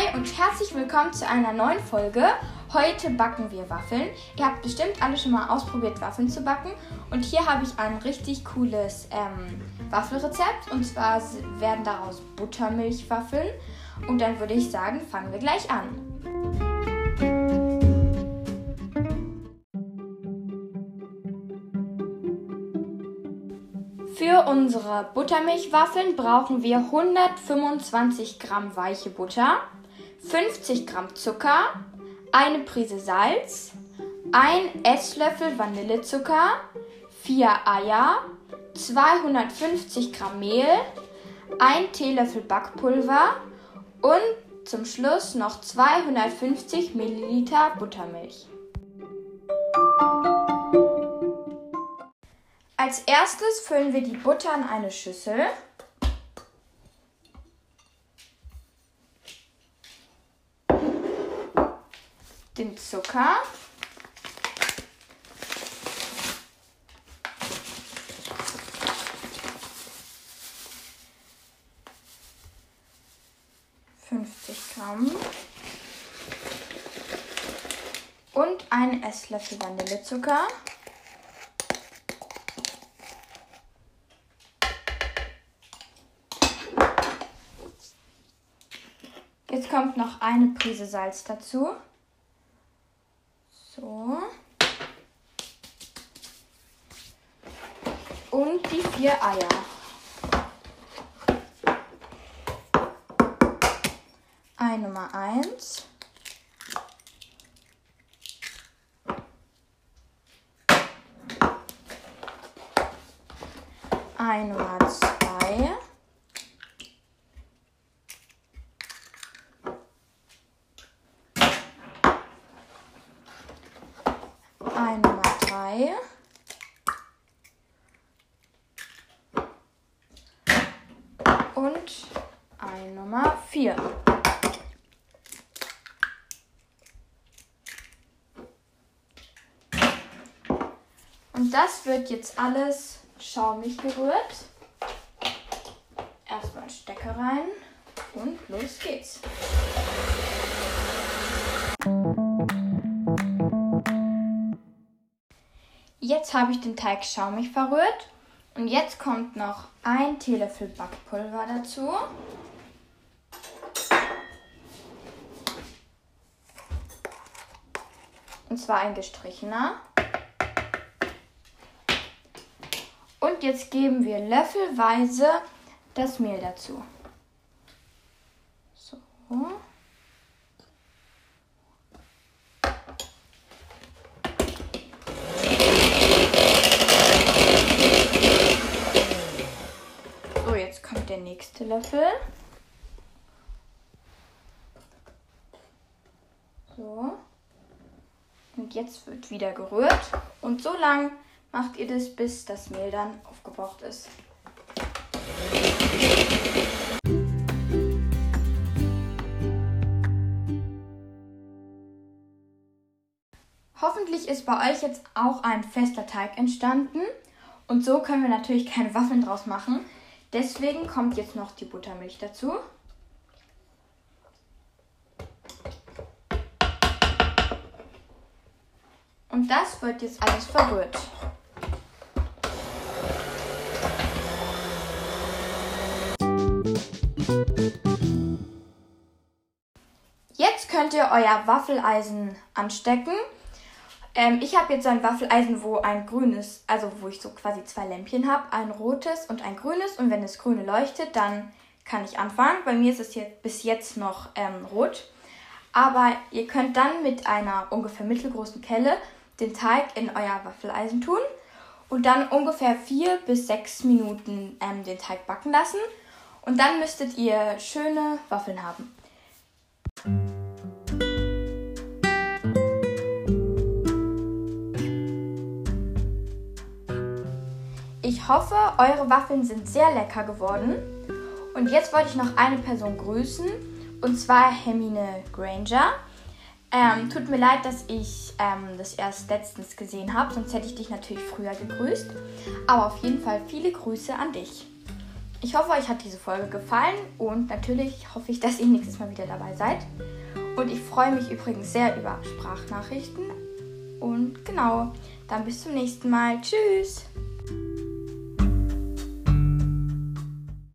Hi und herzlich willkommen zu einer neuen Folge. Heute backen wir Waffeln. Ihr habt bestimmt alle schon mal ausprobiert, Waffeln zu backen. Und hier habe ich ein richtig cooles ähm, Waffelrezept. Und zwar werden daraus Buttermilchwaffeln. Und dann würde ich sagen, fangen wir gleich an. Für unsere Buttermilchwaffeln brauchen wir 125 Gramm weiche Butter, 50 Gramm Zucker, eine Prise Salz, ein Esslöffel Vanillezucker, 4 Eier, 250 Gramm Mehl, ein Teelöffel Backpulver und zum Schluss noch 250 Milliliter Buttermilch. Als erstes füllen wir die Butter in eine Schüssel. Den Zucker. Und einen Esslöffel Vanillezucker. Jetzt kommt noch eine Prise Salz dazu. So. Und die vier Eier. Ei Nummer 1. Ei Nummer 2. Ei Nummer 3. Und Ei Nummer 4. Und das wird jetzt alles schaumig gerührt. Erstmal Stecker rein und los geht's. Jetzt habe ich den Teig schaumig verrührt und jetzt kommt noch ein Teelöffel Backpulver dazu. Und zwar ein gestrichener. Und jetzt geben wir löffelweise das Mehl dazu. So. So, jetzt kommt der nächste Löffel. So. Und jetzt wird wieder gerührt. Und so lang macht ihr das, bis das Mehl dann aufgebraucht ist. Hoffentlich ist bei euch jetzt auch ein fester Teig entstanden. Und so können wir natürlich keine Waffeln draus machen. Deswegen kommt jetzt noch die Buttermilch dazu. Und das wird jetzt alles verrührt. Jetzt könnt ihr euer Waffeleisen anstecken. Ähm, ich habe jetzt ein Waffeleisen, wo ein grünes, also wo ich so quasi zwei Lämpchen habe, ein rotes und ein grünes. Und wenn das grüne leuchtet, dann kann ich anfangen. Bei mir ist es jetzt bis jetzt noch ähm, rot. Aber ihr könnt dann mit einer ungefähr mittelgroßen Kelle den Teig in euer Waffeleisen tun und dann ungefähr vier bis sechs Minuten ähm, den Teig backen lassen. Und dann müsstet ihr schöne Waffeln haben. Ich hoffe, eure Waffeln sind sehr lecker geworden. Und jetzt wollte ich noch eine Person grüßen, und zwar Hermine Granger. Ähm, tut mir leid, dass ich ähm, das erst letztens gesehen habe, sonst hätte ich dich natürlich früher gegrüßt. Aber auf jeden Fall viele Grüße an dich. ich hoffe, euch hat diese Folge gefallen und natürlich hoffe ich, dass ihr nächstes Mal wieder dabei seid. Und ich freue mich übrigens sehr über Sprachnachrichten. Und genau, dann bis zum nächsten Mal. Tschüss!